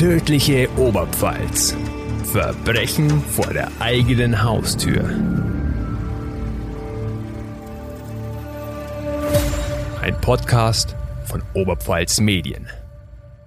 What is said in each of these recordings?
Tödliche Oberpfalz. Verbrechen vor der eigenen Haustür. Ein Podcast von Oberpfalz Medien.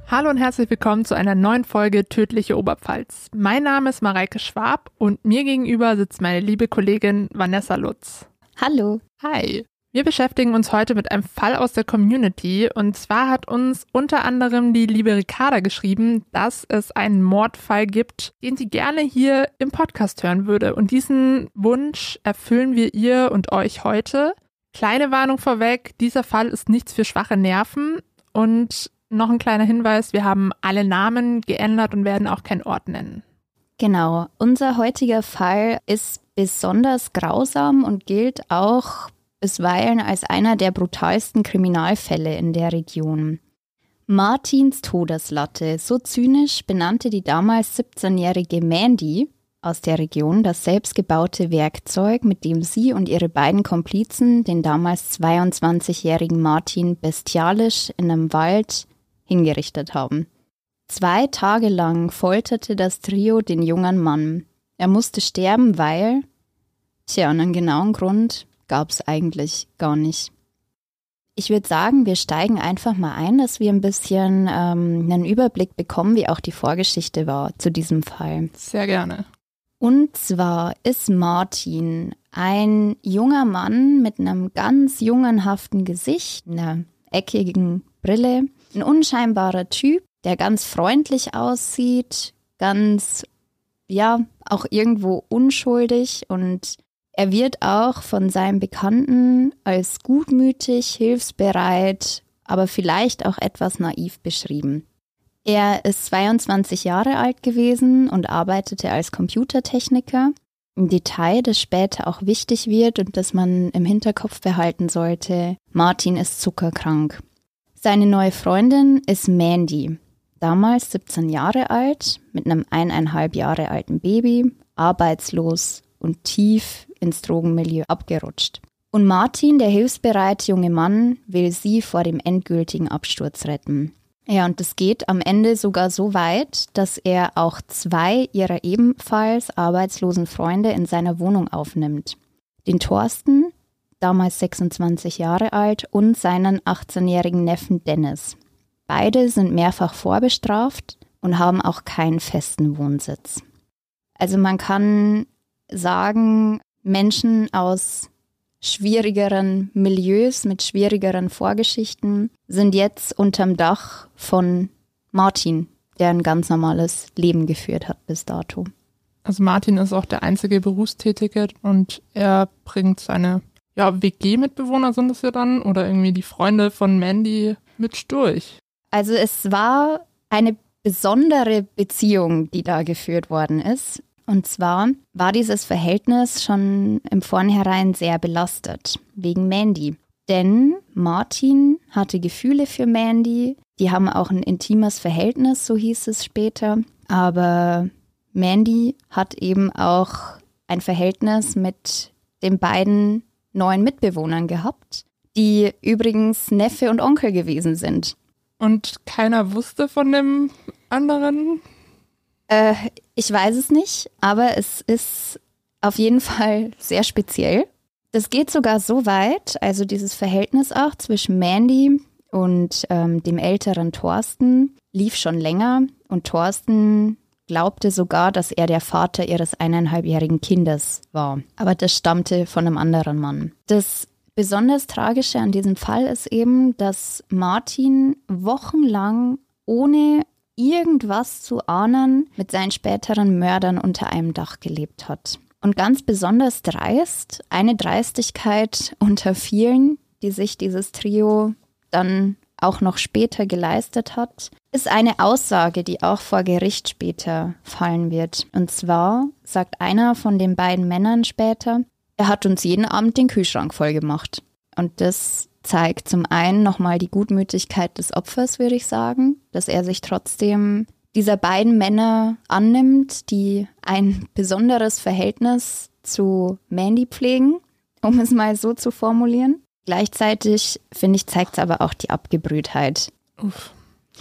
Hallo und herzlich willkommen zu einer neuen Folge Tödliche Oberpfalz. Mein Name ist Mareike Schwab und mir gegenüber sitzt meine liebe Kollegin Vanessa Lutz. Hallo. Hi. Wir beschäftigen uns heute mit einem Fall aus der Community und zwar hat uns unter anderem die liebe Ricarda geschrieben, dass es einen Mordfall gibt, den sie gerne hier im Podcast hören würde und diesen Wunsch erfüllen wir ihr und euch heute. Kleine Warnung vorweg, dieser Fall ist nichts für schwache Nerven und noch ein kleiner Hinweis, wir haben alle Namen geändert und werden auch keinen Ort nennen. Genau, unser heutiger Fall ist besonders grausam und gilt auch bisweilen als einer der brutalsten Kriminalfälle in der Region. Martins Todeslatte, so zynisch benannte die damals 17-jährige Mandy aus der Region das selbstgebaute Werkzeug, mit dem sie und ihre beiden Komplizen den damals 22-jährigen Martin bestialisch in einem Wald hingerichtet haben. Zwei Tage lang folterte das Trio den jungen Mann. Er musste sterben, weil, tja, einen genauen Grund gab es eigentlich gar nicht. Ich würde sagen, wir steigen einfach mal ein, dass wir ein bisschen ähm, einen Überblick bekommen, wie auch die Vorgeschichte war zu diesem Fall. Sehr gerne. Und zwar ist Martin ein junger Mann mit einem ganz jungenhaften Gesicht, einer eckigen Brille, ein unscheinbarer Typ, der ganz freundlich aussieht, ganz, ja, auch irgendwo unschuldig und er wird auch von seinen Bekannten als gutmütig, hilfsbereit, aber vielleicht auch etwas naiv beschrieben. Er ist 22 Jahre alt gewesen und arbeitete als Computertechniker. Ein Detail, das später auch wichtig wird und das man im Hinterkopf behalten sollte, Martin ist zuckerkrank. Seine neue Freundin ist Mandy, damals 17 Jahre alt, mit einem eineinhalb Jahre alten Baby, arbeitslos und tief ins Drogenmilieu abgerutscht. Und Martin, der hilfsbereite junge Mann, will sie vor dem endgültigen Absturz retten. Ja, und es geht am Ende sogar so weit, dass er auch zwei ihrer ebenfalls arbeitslosen Freunde in seiner Wohnung aufnimmt. Den Thorsten, damals 26 Jahre alt, und seinen 18-jährigen Neffen Dennis. Beide sind mehrfach vorbestraft und haben auch keinen festen Wohnsitz. Also man kann sagen, Menschen aus schwierigeren Milieus mit schwierigeren Vorgeschichten sind jetzt unterm Dach von Martin, der ein ganz normales Leben geführt hat bis dato. Also Martin ist auch der einzige Berufstätige und er bringt seine ja, WG-Mitbewohner sind es ja dann oder irgendwie die Freunde von Mandy mit durch. Also es war eine besondere Beziehung, die da geführt worden ist. Und zwar war dieses Verhältnis schon im Vornherein sehr belastet, wegen Mandy. Denn Martin hatte Gefühle für Mandy, die haben auch ein intimes Verhältnis, so hieß es später. Aber Mandy hat eben auch ein Verhältnis mit den beiden neuen Mitbewohnern gehabt, die übrigens Neffe und Onkel gewesen sind. Und keiner wusste von dem anderen? Äh, ich weiß es nicht, aber es ist auf jeden Fall sehr speziell. Das geht sogar so weit, also dieses Verhältnis auch zwischen Mandy und ähm, dem älteren Thorsten lief schon länger und Thorsten glaubte sogar, dass er der Vater ihres eineinhalbjährigen Kindes war. Aber das stammte von einem anderen Mann. Das besonders Tragische an diesem Fall ist eben, dass Martin wochenlang ohne irgendwas zu ahnen, mit seinen späteren Mördern unter einem Dach gelebt hat. Und ganz besonders dreist, eine Dreistigkeit unter vielen, die sich dieses Trio dann auch noch später geleistet hat, ist eine Aussage, die auch vor Gericht später fallen wird. Und zwar sagt einer von den beiden Männern später, er hat uns jeden Abend den Kühlschrank voll gemacht. Und das zeigt zum einen nochmal die Gutmütigkeit des Opfers, würde ich sagen, dass er sich trotzdem dieser beiden Männer annimmt, die ein besonderes Verhältnis zu Mandy pflegen, um es mal so zu formulieren. Gleichzeitig, finde ich, zeigt es aber auch die Abgebrühtheit. Uff,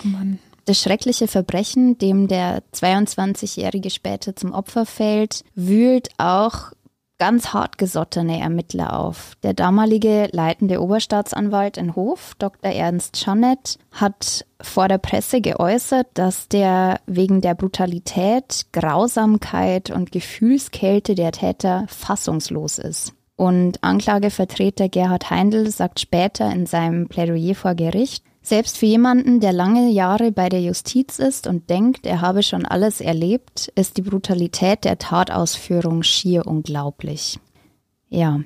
oh Mann. Das schreckliche Verbrechen, dem der 22-Jährige später zum Opfer fällt, wühlt auch ganz hartgesottene Ermittler auf. Der damalige leitende Oberstaatsanwalt in Hof, Dr. Ernst Schanett, hat vor der Presse geäußert, dass der wegen der Brutalität, Grausamkeit und Gefühlskälte der Täter fassungslos ist. Und Anklagevertreter Gerhard Heindl sagt später in seinem Plädoyer vor Gericht, selbst für jemanden, der lange Jahre bei der Justiz ist und denkt, er habe schon alles erlebt, ist die Brutalität der Tatausführung schier unglaublich. Ja.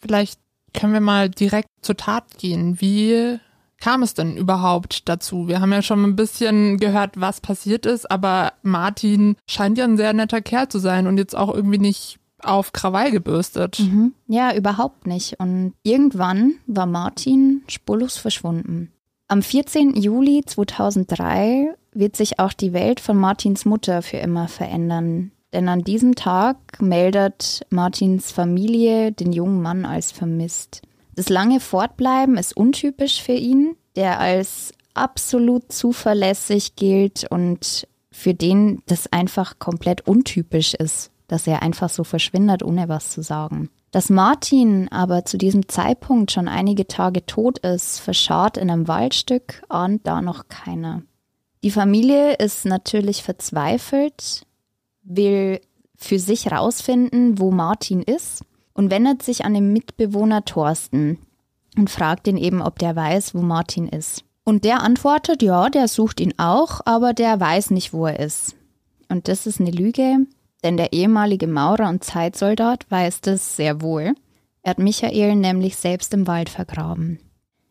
Vielleicht können wir mal direkt zur Tat gehen. Wie kam es denn überhaupt dazu? Wir haben ja schon ein bisschen gehört, was passiert ist, aber Martin scheint ja ein sehr netter Kerl zu sein und jetzt auch irgendwie nicht auf Krawall gebürstet. Mhm. Ja, überhaupt nicht. Und irgendwann war Martin spurlos verschwunden. Am 14. Juli 2003 wird sich auch die Welt von Martins Mutter für immer verändern. Denn an diesem Tag meldet Martins Familie den jungen Mann als vermisst. Das lange Fortbleiben ist untypisch für ihn, der als absolut zuverlässig gilt und für den das einfach komplett untypisch ist, dass er einfach so verschwindet, ohne was zu sagen. Dass Martin aber zu diesem Zeitpunkt schon einige Tage tot ist, verscharrt in einem Waldstück, ahnt da noch keiner. Die Familie ist natürlich verzweifelt, will für sich rausfinden, wo Martin ist und wendet sich an den Mitbewohner Thorsten und fragt ihn eben, ob der weiß, wo Martin ist. Und der antwortet, ja, der sucht ihn auch, aber der weiß nicht, wo er ist. Und das ist eine Lüge, denn der ehemalige Maurer und Zeitsoldat weiß das sehr wohl. Er hat Michael nämlich selbst im Wald vergraben.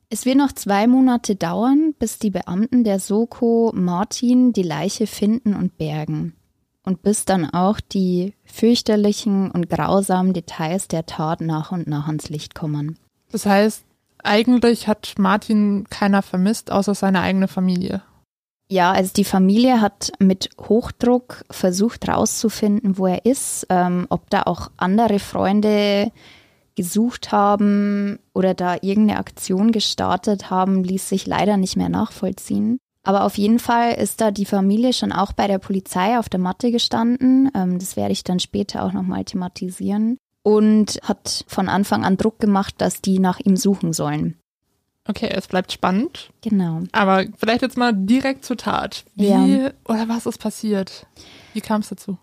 Es wird noch zwei Monate dauern, bis die Beamten der Soko Martin die Leiche finden und bergen. Und bis dann auch die fürchterlichen und grausamen Details der Tat nach und nach ans Licht kommen. Das heißt, eigentlich hat Martin keiner vermisst, außer seine eigene Familie. Ja, also die Familie hat mit Hochdruck versucht herauszufinden, wo er ist, ähm, ob da auch andere Freunde gesucht haben oder da irgendeine Aktion gestartet haben, ließ sich leider nicht mehr nachvollziehen. Aber auf jeden Fall ist da die Familie schon auch bei der Polizei auf der Matte gestanden. Ähm, das werde ich dann später auch nochmal thematisieren. Und hat von Anfang an Druck gemacht, dass die nach ihm suchen sollen. Okay, es bleibt spannend. Genau. Aber vielleicht jetzt mal direkt zur Tat. Wie ja. oder was ist passiert? Wie kam es dazu?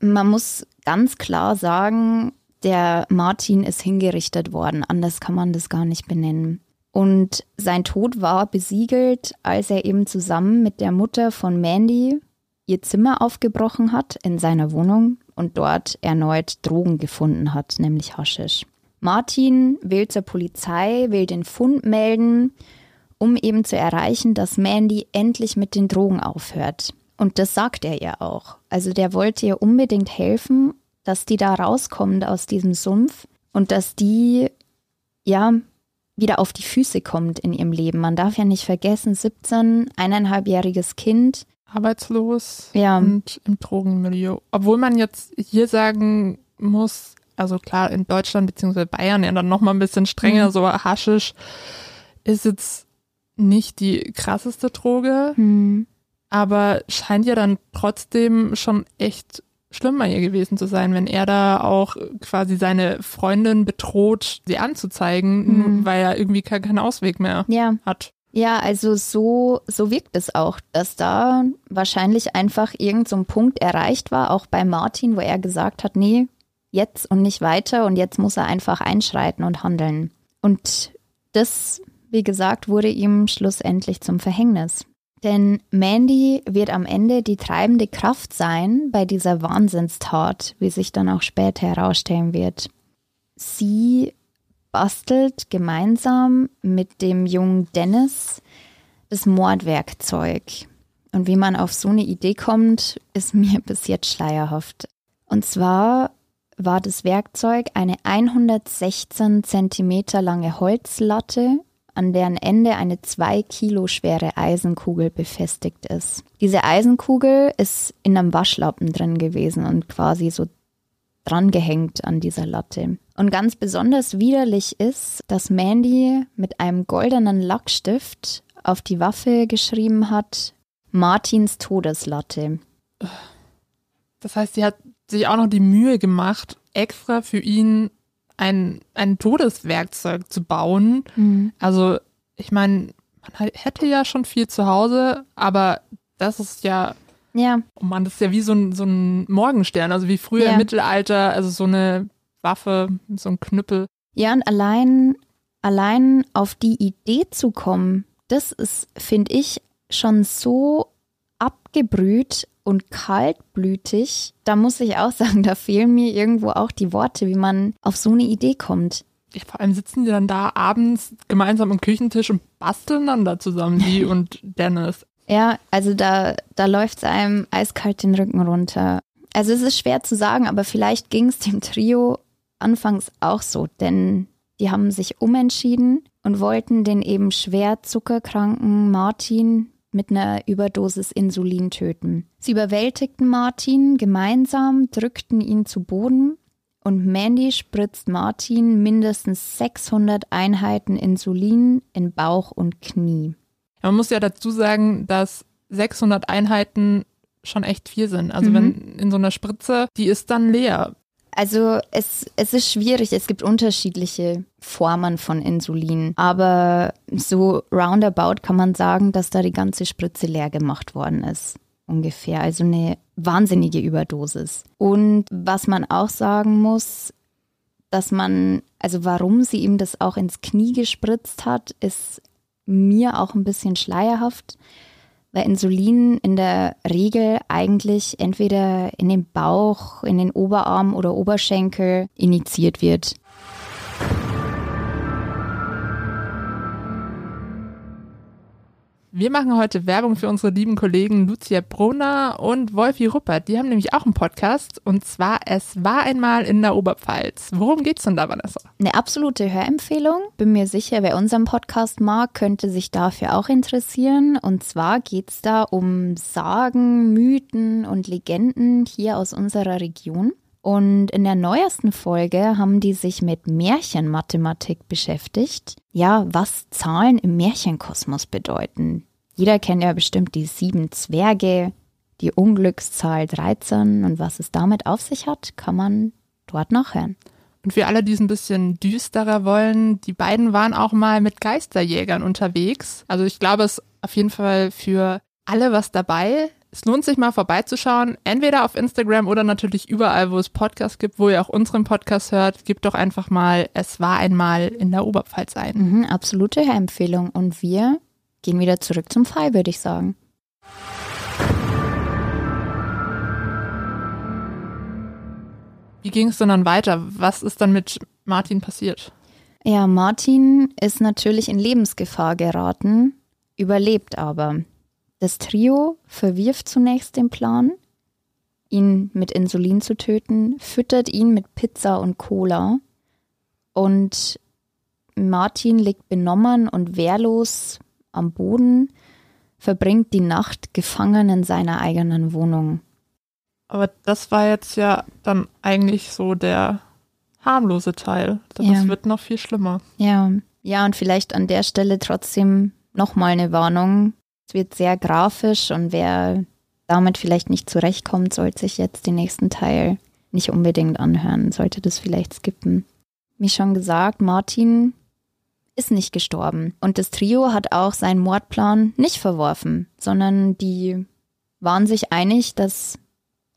Man muss ganz klar sagen, der Martin ist hingerichtet worden. Anders kann man das gar nicht benennen. Und sein Tod war besiegelt, als er eben zusammen mit der Mutter von Mandy ihr Zimmer aufgebrochen hat in seiner Wohnung und dort erneut Drogen gefunden hat, nämlich Haschisch. Martin will zur Polizei, will den Fund melden, um eben zu erreichen, dass Mandy endlich mit den Drogen aufhört. Und das sagt er ihr auch. Also der wollte ihr unbedingt helfen, dass die da rauskommt aus diesem Sumpf und dass die ja wieder auf die Füße kommt in ihrem Leben. Man darf ja nicht vergessen, 17, eineinhalbjähriges Kind. Arbeitslos ja. und im Drogenmilieu. Obwohl man jetzt hier sagen muss, also klar, in Deutschland bzw. Bayern ja dann nochmal ein bisschen strenger, mhm. so Haschisch ist jetzt nicht die krasseste Droge, mhm. aber scheint ja dann trotzdem schon echt schlimm bei ihr gewesen zu sein, wenn er da auch quasi seine Freundin bedroht, sie anzuzeigen, mhm. weil er irgendwie keinen Ausweg mehr ja. hat. Ja, also so, so wirkt es auch, dass da wahrscheinlich einfach irgend so ein Punkt erreicht war, auch bei Martin, wo er gesagt hat, nee, jetzt und nicht weiter und jetzt muss er einfach einschreiten und handeln. Und das, wie gesagt, wurde ihm schlussendlich zum Verhängnis. Denn Mandy wird am Ende die treibende Kraft sein bei dieser Wahnsinnstat, wie sich dann auch später herausstellen wird. Sie bastelt gemeinsam mit dem jungen Dennis das Mordwerkzeug. Und wie man auf so eine Idee kommt, ist mir bis jetzt schleierhaft. Und zwar war das Werkzeug eine 116 Zentimeter lange Holzlatte, an deren Ende eine zwei Kilo schwere Eisenkugel befestigt ist. Diese Eisenkugel ist in einem Waschlappen drin gewesen und quasi so drangehängt an dieser Latte. Und ganz besonders widerlich ist, dass Mandy mit einem goldenen Lackstift auf die Waffe geschrieben hat, Martins Todeslatte. Das heißt, sie hat sich auch noch die Mühe gemacht, extra für ihn ein, ein Todeswerkzeug zu bauen. Mhm. Also, ich meine, man hätte ja schon viel zu Hause, aber das ist ja, Ja, oh Mann, das ist ja wie so ein, so ein Morgenstern, also wie früher Ja. im Mittelalter, also so eine Waffe, so ein Knüppel. ja, und allein, allein auf die Idee zu kommen, das ist, finde ich, schon so abgebrüht und kaltblütig. Da muss ich auch sagen, da fehlen mir irgendwo auch die Worte, wie man auf so eine Idee kommt. Ja, vor allem sitzen die dann da abends gemeinsam am Küchentisch und basteln dann da zusammen, die und Dennis. Ja, also da, da läuft es einem eiskalt den Rücken runter. Also es ist schwer zu sagen, aber vielleicht ging es dem Trio anfangs auch so, denn die haben sich umentschieden und wollten den eben schwer zuckerkranken Martin mit einer Überdosis Insulin töten. Sie überwältigten Martin gemeinsam, drückten ihn zu Boden und Mandy spritzt Martin mindestens 600 Einheiten Insulin in Bauch und Knie. Man muss ja dazu sagen, dass 600 Einheiten schon echt viel sind. Also Mhm. wenn in so einer Spritze, die ist dann leer. Also es, es ist schwierig, es gibt unterschiedliche Formen von Insulin, aber so roundabout kann man sagen, dass da die ganze Spritze leer gemacht worden ist. Ungefähr, also eine wahnsinnige Überdosis. Und was man auch sagen muss, dass man, also warum sie ihm das auch ins Knie gespritzt hat, ist mir auch ein bisschen schleierhaft weil Insulin in der Regel eigentlich entweder in den Bauch, in den Oberarm oder Oberschenkel initiiert wird. Wir machen heute Werbung für unsere lieben Kollegen Lucia Brunner und Wolfi Ruppert. Die haben nämlich auch einen Podcast und zwar Es war einmal in der Oberpfalz. Worum geht's denn da, Vanessa? Eine absolute Hörempfehlung. Bin mir sicher, wer unseren Podcast mag, könnte sich dafür auch interessieren. Und zwar geht's da um Sagen, Mythen und Legenden hier aus unserer Region. Und in der neuesten Folge haben die sich mit Märchenmathematik beschäftigt. Ja, was Zahlen im Märchenkosmos bedeuten. Jeder kennt ja bestimmt die sieben Zwerge, die Unglückszahl 13 und was es damit auf sich hat, kann man dort nachhören. Und für alle, die es ein bisschen düsterer wollen, die beiden waren auch mal mit Geisterjägern unterwegs. Also ich glaube, es ist auf jeden Fall für alle was dabei. Es lohnt sich mal vorbeizuschauen, entweder auf Instagram oder natürlich überall, wo es Podcasts gibt, wo ihr auch unseren Podcast hört. Gebt doch einfach mal Es war einmal in der Oberpfalz ein. Mhm, absolute Hörempfehlung. Und wir gehen wieder zurück zum Fall, würde ich sagen. Wie ging es denn dann weiter? Was ist dann mit Martin passiert? Ja, Martin ist natürlich in Lebensgefahr geraten, überlebt aber. Das Trio verwirft zunächst den Plan, ihn mit Insulin zu töten, füttert ihn mit Pizza und Cola und Martin liegt benommen und wehrlos am Boden, verbringt die Nacht gefangen in seiner eigenen Wohnung. Aber das war jetzt ja dann eigentlich so der harmlose Teil. Das Ja. wird noch viel schlimmer. Ja, ja, und vielleicht an der Stelle trotzdem nochmal eine Warnung. Es wird sehr grafisch und wer damit vielleicht nicht zurechtkommt, sollte sich jetzt den nächsten Teil nicht unbedingt anhören, sollte das vielleicht skippen. Wie schon gesagt, Martin ist nicht gestorben und das Trio hat auch seinen Mordplan nicht verworfen, sondern die waren sich einig, dass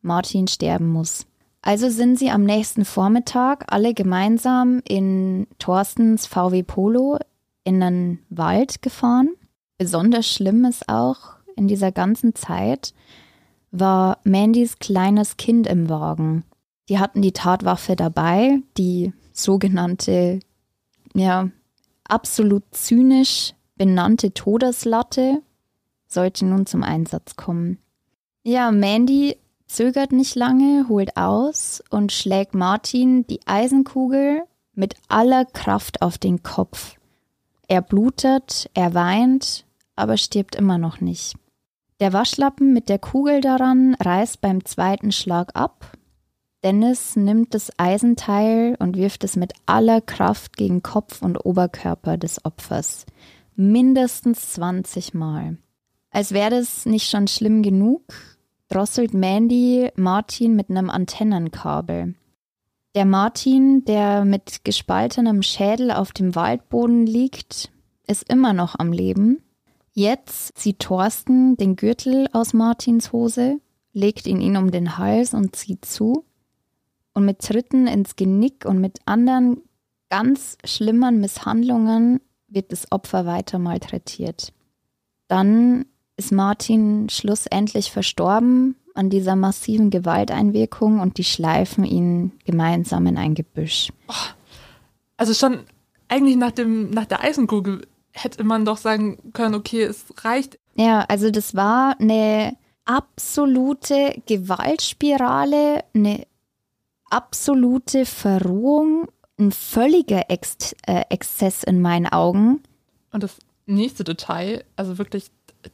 Martin sterben muss. Also sind sie am nächsten Vormittag alle gemeinsam in Thorstens VW Polo in einen Wald gefahren. Besonders schlimm ist auch in dieser ganzen Zeit war Mandys kleines Kind im Wagen. Die hatten die Tatwaffe dabei, die sogenannte, ja, absolut zynisch benannte Todeslatte sollte nun zum Einsatz kommen. Ja, Mandy zögert nicht lange, holt aus und schlägt Martin die Eisenkugel mit aller Kraft auf den Kopf. Er blutet, er weint, aber stirbt immer noch nicht. Der Waschlappen mit der Kugel daran reißt beim zweiten Schlag ab. Dennis nimmt das Eisenteil und wirft es mit aller Kraft gegen Kopf und Oberkörper des Opfers. Mindestens 20 Mal. Als wäre das nicht schon schlimm genug, drosselt Mandy Martin mit einem Antennenkabel. Der Martin, der mit gespaltenem Schädel auf dem Waldboden liegt, ist immer noch am Leben. Jetzt zieht Thorsten den Gürtel aus Martins Hose, legt ihn ihm um den Hals und zieht zu. Und mit Tritten ins Genick und mit anderen ganz schlimmen Misshandlungen wird das Opfer weiter malträtiert. Dann ist Martin schlussendlich verstorben an dieser massiven Gewalteinwirkung und die schleifen ihn gemeinsam in ein Gebüsch. Also schon eigentlich nach, dem, nach der Eisenkugel hätte man doch sagen können, okay, es reicht. Ja, also das war eine absolute Gewaltspirale, eine absolute Verrohung, ein völliger Ex äh, Exzess in meinen Augen. Und das nächste Detail, also wirklich,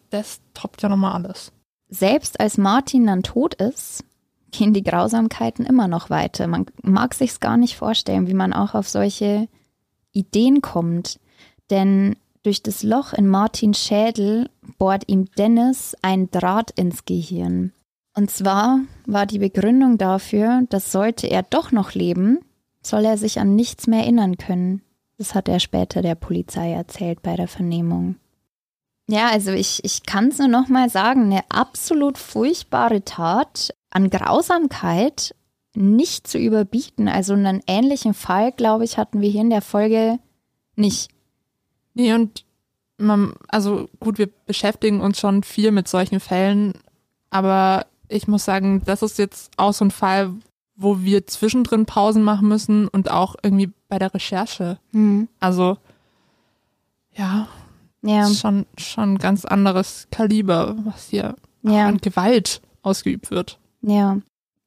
das toppt ja nochmal alles selbst als Martin dann tot ist, gehen die Grausamkeiten immer noch weiter. Man mag sich's gar nicht vorstellen, wie man auch auf solche Ideen kommt. Denn durch das Loch in Martins Schädel bohrt ihm Dennis ein Draht ins Gehirn. Und zwar war die Begründung dafür, dass sollte er doch noch leben, soll er sich an nichts mehr erinnern können. Das hat er später der Polizei erzählt bei der Vernehmung. Ja, also ich, ich kann es nur noch mal sagen, eine absolut furchtbare Tat an Grausamkeit nicht zu überbieten. Also einen ähnlichen Fall, glaube ich, hatten wir hier in der Folge nicht. Nee, und man, also gut, wir beschäftigen uns schon viel mit solchen Fällen, aber ich muss sagen, das ist jetzt auch so ein Fall, wo wir zwischendrin Pausen machen müssen und auch irgendwie bei der Recherche. Mhm. Also, ja, ja. schon, schon ein ganz anderes Kaliber, was hier ja. an Gewalt ausgeübt wird. Ja.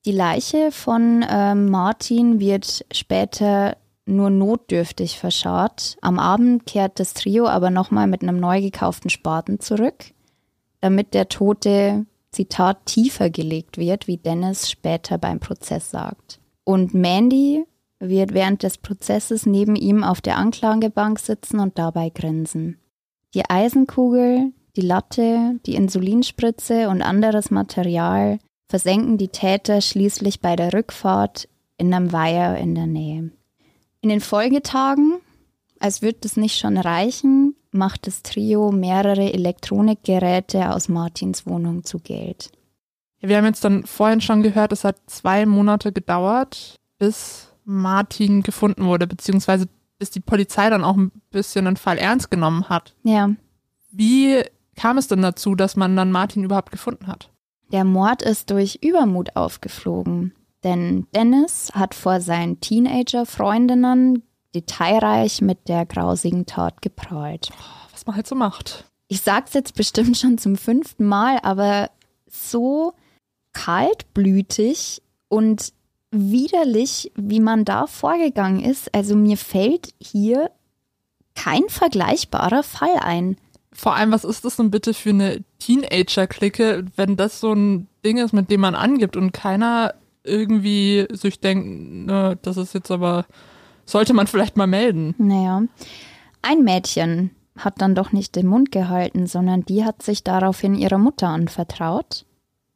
Die Leiche von äh, Martin wird später nur notdürftig verscharrt. Am Abend kehrt das Trio aber nochmal mit einem neu gekauften Spaten zurück, damit der Tote, Zitat, tiefer gelegt wird, wie Dennis später beim Prozess sagt. Und Mandy wird während des Prozesses neben ihm auf der Anklagebank sitzen und dabei grinsen. Die Eisenkugel, die Latte, die Insulinspritze und anderes Material versenken die Täter schließlich bei der Rückfahrt in einem Weiher in der Nähe. In den Folgetagen, als würde es nicht schon reichen, macht das Trio mehrere Elektronikgeräte aus Martins Wohnung zu Geld. Wir haben jetzt dann vorhin schon gehört, es hat zwei Monate gedauert, bis Martin gefunden wurde, beziehungsweise bis die Polizei dann auch ein bisschen den Fall ernst genommen hat. Ja. Wie kam es denn dazu, dass man dann Martin überhaupt gefunden hat? Der Mord ist durch Übermut aufgeflogen. Denn Dennis hat vor seinen Teenager-Freundinnen detailreich mit der grausigen Tat geprahlt. Was man halt so macht. Ich sag's jetzt bestimmt schon zum fünften Mal, aber so kaltblütig und widerlich, wie man da vorgegangen ist. Also mir fällt hier kein vergleichbarer Fall ein. Vor allem, was ist das denn bitte für eine Teenager-Clique, wenn das so ein Ding ist, mit dem man angibt und keiner irgendwie sich denkt, ne, das ist jetzt aber, sollte man vielleicht mal melden. Naja, ein Mädchen hat dann doch nicht den Mund gehalten, sondern die hat sich daraufhin ihrer Mutter anvertraut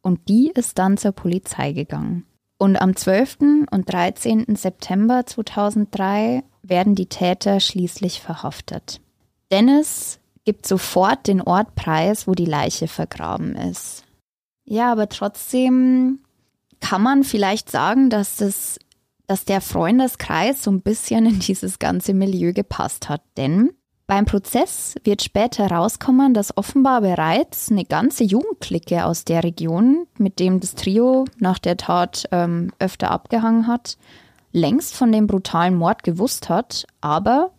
und die ist dann zur Polizei gegangen. Und am 12. und 13. September 2003 werden die Täter schließlich verhaftet. Dennis gibt sofort den Ort preis, wo die Leiche vergraben ist. Ja, aber trotzdem kann man vielleicht sagen, dass das, dass der Freundeskreis so ein bisschen in dieses ganze Milieu gepasst hat. Denn beim Prozess wird später herauskommen, dass offenbar bereits eine ganze Jugendklicke aus der Region, mit dem das Trio nach der Tat ähm, öfter abgehangen hat, längst von dem brutalen Mord gewusst hat, aber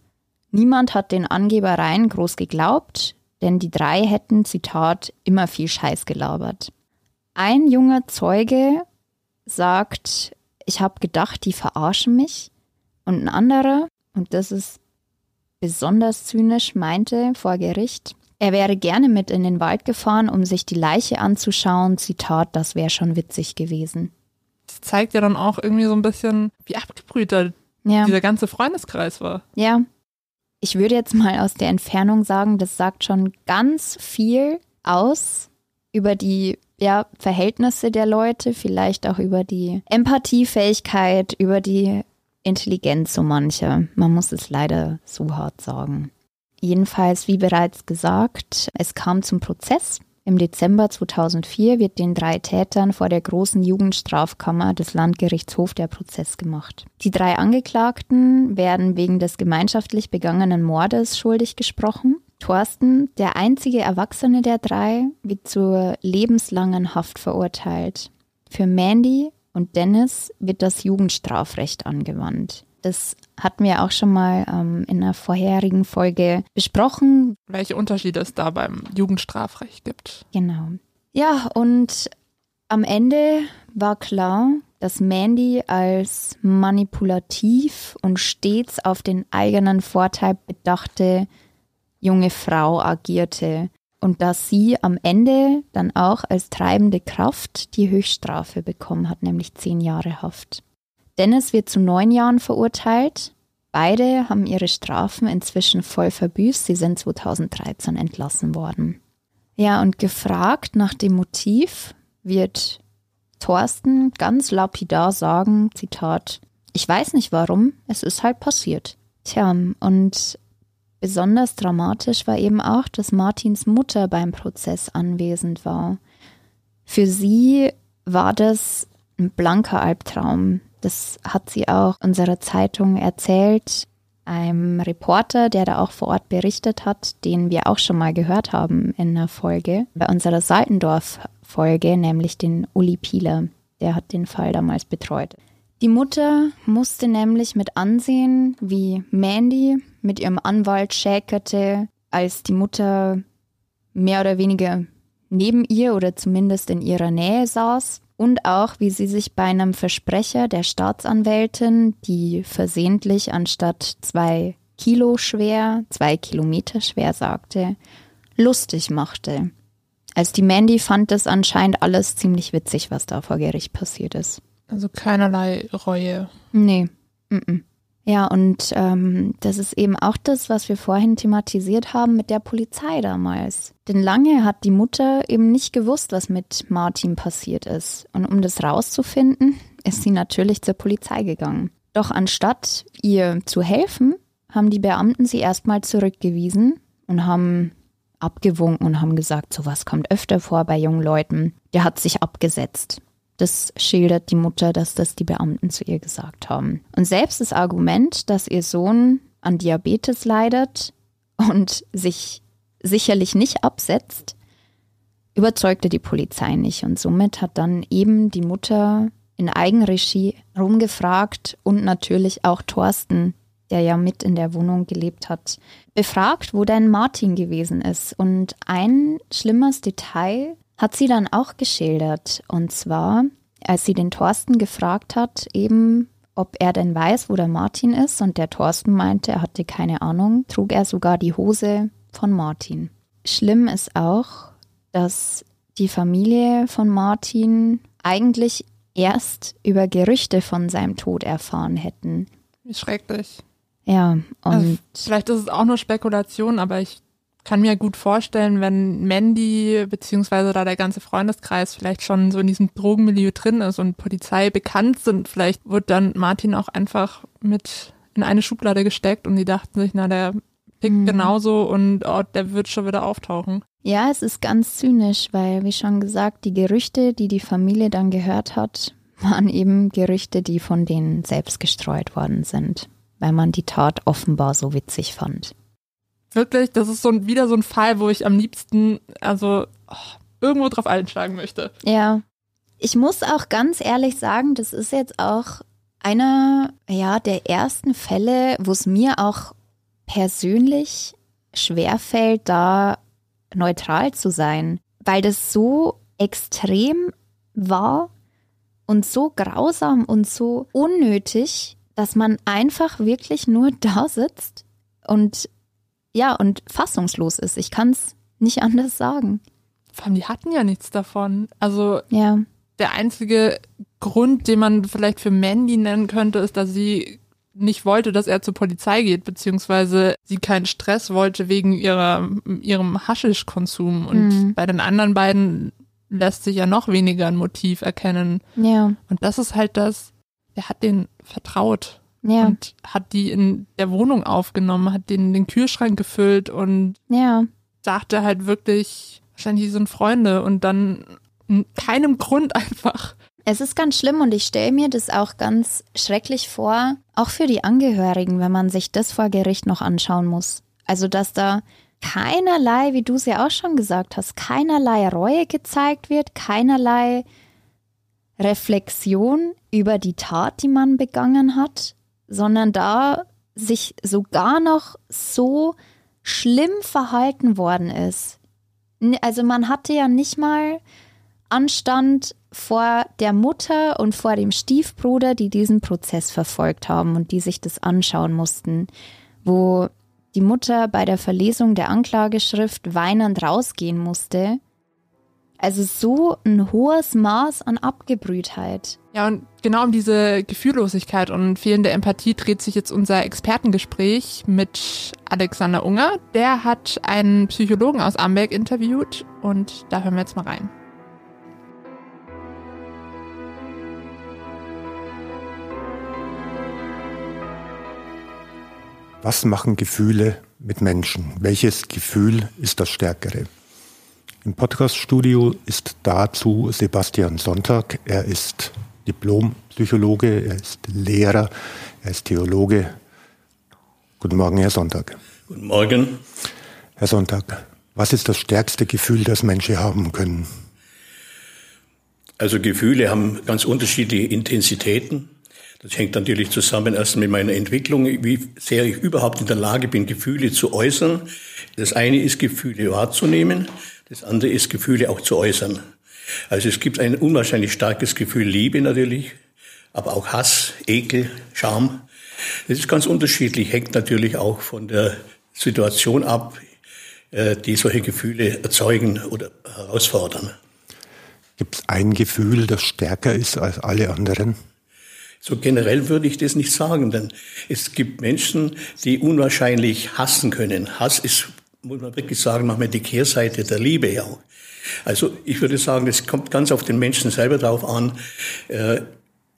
niemand hat den Angebereien groß geglaubt, denn die drei hätten, Zitat, immer viel Scheiß gelabert. Ein junger Zeuge sagt, ich habe gedacht, die verarschen mich. Und ein anderer, und das ist besonders zynisch meinte vor Gericht, er wäre gerne mit in den Wald gefahren, um sich die Leiche anzuschauen. Zitat, das wäre schon witzig gewesen. Das zeigt ja dann auch irgendwie so ein bisschen, wie abgebrüht ja. dieser ganze Freundeskreis war. Ja. Ich würde jetzt mal aus der Entfernung sagen, das sagt schon ganz viel aus über die ja, Verhältnisse der Leute, vielleicht auch über die Empathiefähigkeit, über die Intelligenz so mancher. Man muss es leider so hart sagen. Jedenfalls, wie bereits gesagt, es kam zum Prozess. Im Dezember 2004 wird den drei Tätern vor der großen Jugendstrafkammer des Landgerichts der Prozess gemacht. Die drei Angeklagten werden wegen des gemeinschaftlich begangenen Mordes schuldig gesprochen. Thorsten, der einzige Erwachsene der drei, wird zur lebenslangen Haft verurteilt. Für Mandy und Dennis wird das Jugendstrafrecht angewandt. Das hatten wir auch schon mal ähm, in einer vorherigen Folge besprochen. Welche Unterschiede es da beim Jugendstrafrecht gibt. Genau. Ja, und am Ende war klar, dass Mandy als manipulativ und stets auf den eigenen Vorteil bedachte junge Frau agierte und dass sie am Ende dann auch als treibende Kraft die Höchststrafe bekommen hat, nämlich zehn Jahre Haft. Dennis wird zu neun Jahren verurteilt. Beide haben ihre Strafen inzwischen voll verbüßt. Sie sind 2013 entlassen worden. Ja, und gefragt nach dem Motiv wird Thorsten ganz lapidar sagen, Zitat, ich weiß nicht warum, es ist halt passiert. Tja, und Besonders dramatisch war eben auch, dass Martins Mutter beim Prozess anwesend war. Für sie war das ein blanker Albtraum. Das hat sie auch unserer Zeitung erzählt, einem Reporter, der da auch vor Ort berichtet hat, den wir auch schon mal gehört haben in der Folge, bei unserer Seitendorf-Folge, nämlich den Uli Pieler. Der hat den Fall damals betreut. Die Mutter musste nämlich mit ansehen, wie Mandy mit ihrem Anwalt schäkerte, als die Mutter mehr oder weniger neben ihr oder zumindest in ihrer Nähe saß und auch wie sie sich bei einem Versprecher der Staatsanwältin, die versehentlich anstatt zwei Kilo schwer, zwei Kilometer schwer sagte, lustig machte. Als die Mandy fand es anscheinend alles ziemlich witzig, was da vor Gericht passiert ist. Also keinerlei Reue. Nee. Mm -mm. Ja, und ähm, das ist eben auch das, was wir vorhin thematisiert haben mit der Polizei damals. Denn lange hat die Mutter eben nicht gewusst, was mit Martin passiert ist. Und um das rauszufinden, ist sie natürlich zur Polizei gegangen. Doch anstatt ihr zu helfen, haben die Beamten sie erstmal zurückgewiesen und haben abgewunken und haben gesagt, sowas kommt öfter vor bei jungen Leuten. Der hat sich abgesetzt. Das schildert die Mutter, dass das die Beamten zu ihr gesagt haben. Und selbst das Argument, dass ihr Sohn an Diabetes leidet und sich sicherlich nicht absetzt, überzeugte die Polizei nicht. Und somit hat dann eben die Mutter in Eigenregie rumgefragt und natürlich auch Thorsten, der ja mit in der Wohnung gelebt hat, befragt, wo denn Martin gewesen ist. Und ein schlimmes Detail hat sie dann auch geschildert. Und zwar, als sie den Thorsten gefragt hat, eben, ob er denn weiß, wo der Martin ist. Und der Thorsten meinte, er hatte keine Ahnung, trug er sogar die Hose von Martin. Schlimm ist auch, dass die Familie von Martin eigentlich erst über Gerüchte von seinem Tod erfahren hätten. Wie schrecklich. Ja, und. Also vielleicht ist es auch nur Spekulation, aber ich kann mir gut vorstellen, wenn Mandy beziehungsweise da der ganze Freundeskreis vielleicht schon so in diesem Drogenmilieu drin ist und Polizei bekannt sind, vielleicht wird dann Martin auch einfach mit in eine Schublade gesteckt und die dachten sich, na, der pickt mhm. genauso und oh, der wird schon wieder auftauchen. Ja, es ist ganz zynisch, weil, wie schon gesagt, die Gerüchte, die die Familie dann gehört hat, waren eben Gerüchte, die von denen selbst gestreut worden sind, weil man die Tat offenbar so witzig fand. Wirklich, das ist so ein, wieder so ein Fall, wo ich am liebsten, also oh, irgendwo drauf einschlagen möchte. Ja. Ich muss auch ganz ehrlich sagen, das ist jetzt auch einer, ja, der ersten Fälle, wo es mir auch persönlich schwerfällt, da neutral zu sein, weil das so extrem war und so grausam und so unnötig, dass man einfach wirklich nur da sitzt und ja, und fassungslos ist. Ich kann es nicht anders sagen. Vor allem, die hatten ja nichts davon. Also ja. der einzige Grund, den man vielleicht für Mandy nennen könnte, ist, dass sie nicht wollte, dass er zur Polizei geht, beziehungsweise sie keinen Stress wollte wegen ihrer, ihrem Haschischkonsum. Und Mhm. bei den anderen beiden lässt sich ja noch weniger ein Motiv erkennen. Ja, Und das ist halt das, der hat den vertraut ja, und hat die in der Wohnung aufgenommen, hat den den Kühlschrank gefüllt und ja. dachte halt wirklich, wahrscheinlich die sind Freunde und dann in keinem Grund einfach. Es ist ganz schlimm und ich stelle mir das auch ganz schrecklich vor, auch für die Angehörigen, wenn man sich das vor Gericht noch anschauen muss. Also, dass da keinerlei, wie du es ja auch schon gesagt hast, keinerlei Reue gezeigt wird, keinerlei Reflexion über die Tat, die man begangen hat, sondern da sich sogar noch so schlimm verhalten worden ist. Also man hatte ja nicht mal Anstand vor der Mutter und vor dem Stiefbruder, die diesen Prozess verfolgt haben und die sich das anschauen mussten, wo die Mutter bei der Verlesung der Anklageschrift weinend rausgehen musste. Also so ein hohes Maß an Abgebrühtheit. Ja, und genau um diese Gefühllosigkeit und fehlende Empathie dreht sich jetzt unser Expertengespräch mit Alexander Unger. Der hat einen Psychologen aus Amberg interviewt und da hören wir jetzt mal rein. Was machen Gefühle mit Menschen? Welches Gefühl ist das stärkere? Im Podcaststudio ist dazu Sebastian Sonntag. Er ist Diplompsychologe, er ist Lehrer, er ist Theologe. Guten Morgen, Herr Sonntag. Guten Morgen. Herr Sonntag, was ist das stärkste Gefühl, das Menschen haben können? Also Gefühle haben ganz unterschiedliche Intensitäten. Das hängt natürlich zusammen erst mit meiner Entwicklung, wie sehr ich überhaupt in der Lage bin, Gefühle zu äußern. Das eine ist, Gefühle wahrzunehmen. Das andere ist, Gefühle auch zu äußern. Also es gibt ein unwahrscheinlich starkes Gefühl Liebe natürlich, aber auch Hass, Ekel, Scham. Das ist ganz unterschiedlich, hängt natürlich auch von der Situation ab, äh, die solche Gefühle erzeugen oder herausfordern. Gibt es ein Gefühl, das stärker ist als alle anderen? So generell würde ich das nicht sagen, denn es gibt Menschen, die unwahrscheinlich hassen können. Hass ist, muss man wirklich sagen, manchmal die Kehrseite der Liebe ja. Also ich würde sagen, es kommt ganz auf den Menschen selber drauf an. Äh,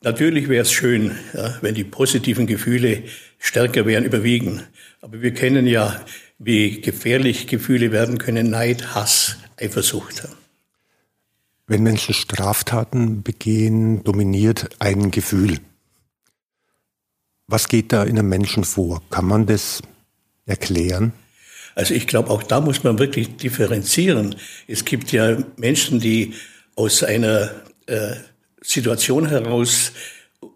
natürlich wäre es schön, ja, wenn die positiven Gefühle stärker wären, überwiegen. Aber wir kennen ja, wie gefährlich Gefühle werden können. Neid, Hass, Eifersucht. Wenn Menschen Straftaten begehen, dominiert ein Gefühl. Was geht da in einem Menschen vor? Kann man das erklären? Also ich glaube, auch da muss man wirklich differenzieren. Es gibt ja Menschen, die aus einer äh, Situation heraus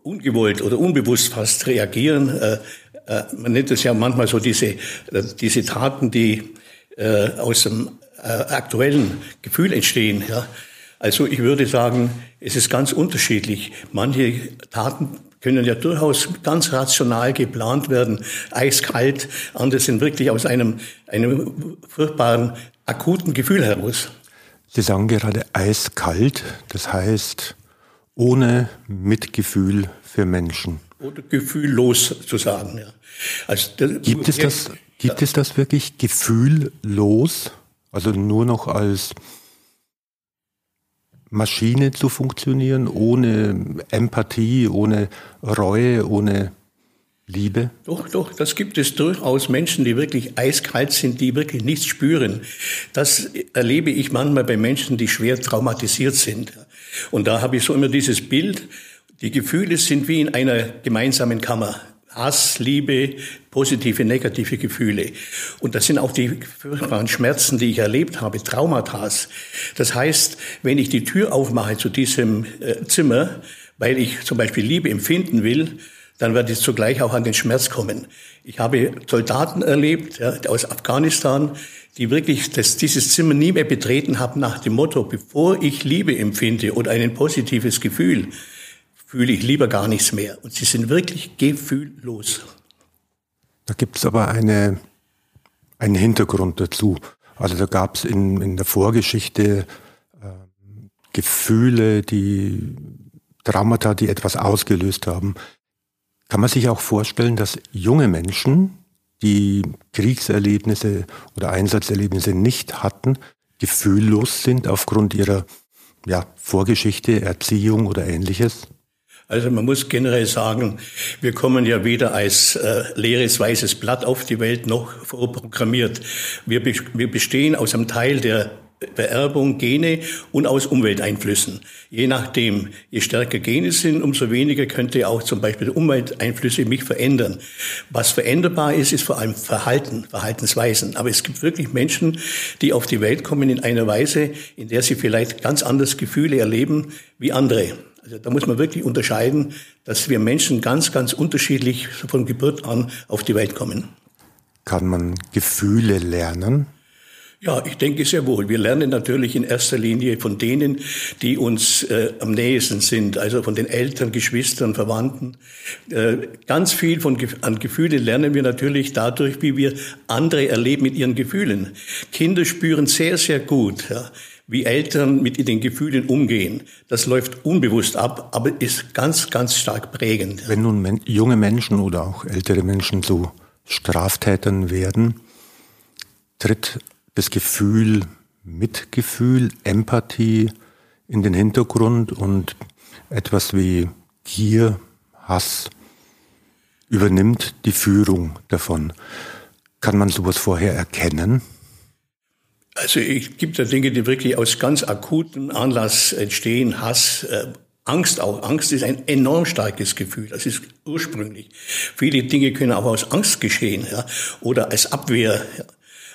ungewollt oder unbewusst fast reagieren. Äh, äh, man nennt es ja manchmal so diese, äh, diese Taten, die äh, aus dem äh, aktuellen Gefühl entstehen. Ja. Also ich würde sagen, es ist ganz unterschiedlich. Manche Taten können ja durchaus ganz rational geplant werden, eiskalt. Andere sind wirklich aus einem, einem furchtbaren, akuten Gefühl heraus. Sie sagen gerade eiskalt, das heißt ohne Mitgefühl für Menschen. Oder gefühllos zu sagen. Ja. Also, gibt, es das, gibt es das wirklich gefühllos? Also nur noch als Maschine zu funktionieren, ohne Empathie, ohne Reue, ohne Liebe? Doch, doch, das gibt es durchaus Menschen, die wirklich eiskalt sind, die wirklich nichts spüren. Das erlebe ich manchmal bei Menschen, die schwer traumatisiert sind. Und da habe ich so immer dieses Bild, die Gefühle sind wie in einer gemeinsamen Kammer. Hass, Liebe, positive, negative Gefühle. Und das sind auch die furchtbaren Schmerzen, die ich erlebt habe, Traumata. Das heißt, wenn ich die Tür aufmache zu diesem äh, Zimmer, weil ich zum Beispiel Liebe empfinden will, dann werde ich zugleich auch an den Schmerz kommen. Ich habe Soldaten erlebt ja, aus Afghanistan, die wirklich das, dieses Zimmer nie mehr betreten haben nach dem Motto, bevor ich Liebe empfinde oder ein positives Gefühl, fühle ich lieber gar nichts mehr. Und sie sind wirklich gefühllos. Da gibt es aber eine, einen Hintergrund dazu. Also da gab es in, in der Vorgeschichte äh, Gefühle, die Traumata, die etwas ausgelöst haben. Kann man sich auch vorstellen, dass junge Menschen, die Kriegserlebnisse oder Einsatzerlebnisse nicht hatten, gefühllos sind aufgrund ihrer ja, Vorgeschichte, Erziehung oder ähnliches? Also man muss generell sagen, wir kommen ja weder als äh, leeres weißes Blatt auf die Welt noch vorprogrammiert. Wir, be wir bestehen aus einem Teil der Vererbung, Gene und aus Umwelteinflüssen. Je nachdem, je stärker Gene sind, umso weniger könnte auch zum Beispiel Umwelteinflüsse mich verändern. Was veränderbar ist, ist vor allem Verhalten, Verhaltensweisen. Aber es gibt wirklich Menschen, die auf die Welt kommen in einer Weise, in der sie vielleicht ganz anders Gefühle erleben wie andere. Also da muss man wirklich unterscheiden, dass wir Menschen ganz, ganz unterschiedlich von Geburt an auf die Welt kommen. Kann man Gefühle lernen? Ja, ich denke sehr wohl. Wir lernen natürlich in erster Linie von denen, die uns äh, am nächsten sind, also von den Eltern, Geschwistern, Verwandten. Äh, ganz viel von, an Gefühlen lernen wir natürlich dadurch, wie wir andere erleben mit ihren Gefühlen. Kinder spüren sehr, sehr gut, ja, wie Eltern mit den Gefühlen umgehen. Das läuft unbewusst ab, aber ist ganz, ganz stark prägend. Wenn nun men junge Menschen oder auch ältere Menschen zu Straftätern werden, tritt das Gefühl Mitgefühl, Empathie in den Hintergrund und etwas wie Gier, Hass übernimmt die Führung davon. Kann man sowas vorher erkennen? Also es gibt da Dinge, die wirklich aus ganz akutem Anlass entstehen, Hass, äh, Angst auch. Angst ist ein enorm starkes Gefühl. Das ist ursprünglich. Viele Dinge können auch aus Angst geschehen ja, oder als Abwehr. Ja.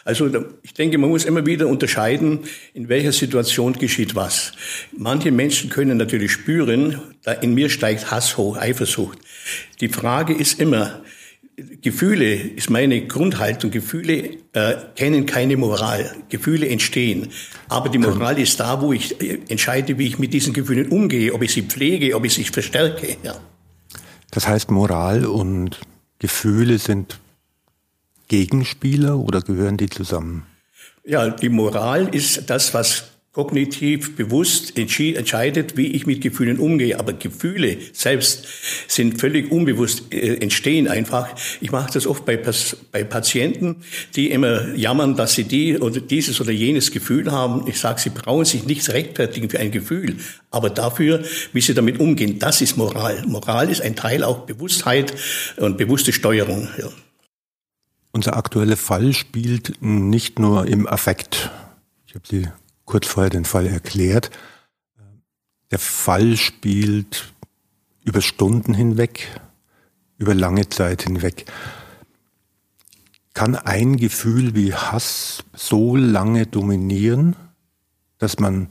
Also ich denke, man muss immer wieder unterscheiden, in welcher Situation geschieht was. Manche Menschen können natürlich spüren, da in mir steigt Hass hoch, Eifersucht. Die Frage ist immer, Gefühle ist meine Grundhaltung. Gefühle äh, kennen keine Moral. Gefühle entstehen. Aber die Moral ist da, wo ich äh, entscheide, wie ich mit diesen Gefühlen umgehe, ob ich sie pflege, ob ich sie verstärke. Ja. Das heißt, Moral und Gefühle sind Gegenspieler oder gehören die zusammen? Ja, die Moral ist das, was kognitiv bewusst entscheidet, wie ich mit Gefühlen umgehe. Aber Gefühle selbst sind völlig unbewusst, äh, entstehen einfach. Ich mache das oft bei, bei Patienten, die immer jammern, dass sie die oder dieses oder jenes Gefühl haben. Ich sage, sie brauchen sich nichts rechtfertigen für ein Gefühl, aber dafür, wie sie damit umgehen, das ist Moral. Moral ist ein Teil auch Bewusstheit und bewusste Steuerung. Ja. Unser aktueller Fall spielt nicht nur im Affekt. Ich habe Sie kurz vorher den Fall erklärt. Der Fall spielt über Stunden hinweg, über lange Zeit hinweg. Kann ein Gefühl wie Hass so lange dominieren, dass man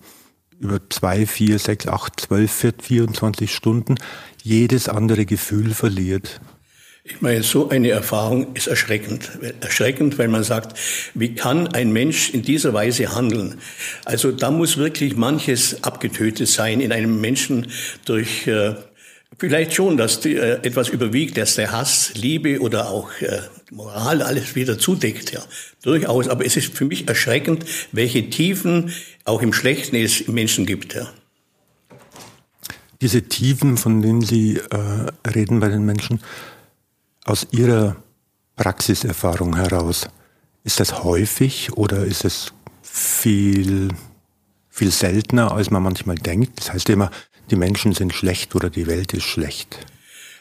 über zwei, vier, sechs, acht, zwölf, 24 Stunden jedes andere Gefühl verliert? Ich meine, so eine Erfahrung ist erschreckend. Erschreckend, weil man sagt, wie kann ein Mensch in dieser Weise handeln? Also da muss wirklich manches abgetötet sein in einem Menschen durch äh, vielleicht schon, dass die, äh, etwas überwiegt, dass der Hass, Liebe oder auch äh, Moral alles wieder zudeckt. Ja, durchaus. Aber es ist für mich erschreckend, welche Tiefen auch im Schlechten es im Menschen gibt. Ja. Diese Tiefen, von denen Sie äh, reden bei den Menschen, aus Ihrer Praxiserfahrung heraus, ist das häufig oder ist es viel, viel seltener, als man manchmal denkt? Das heißt immer, die Menschen sind schlecht oder die Welt ist schlecht.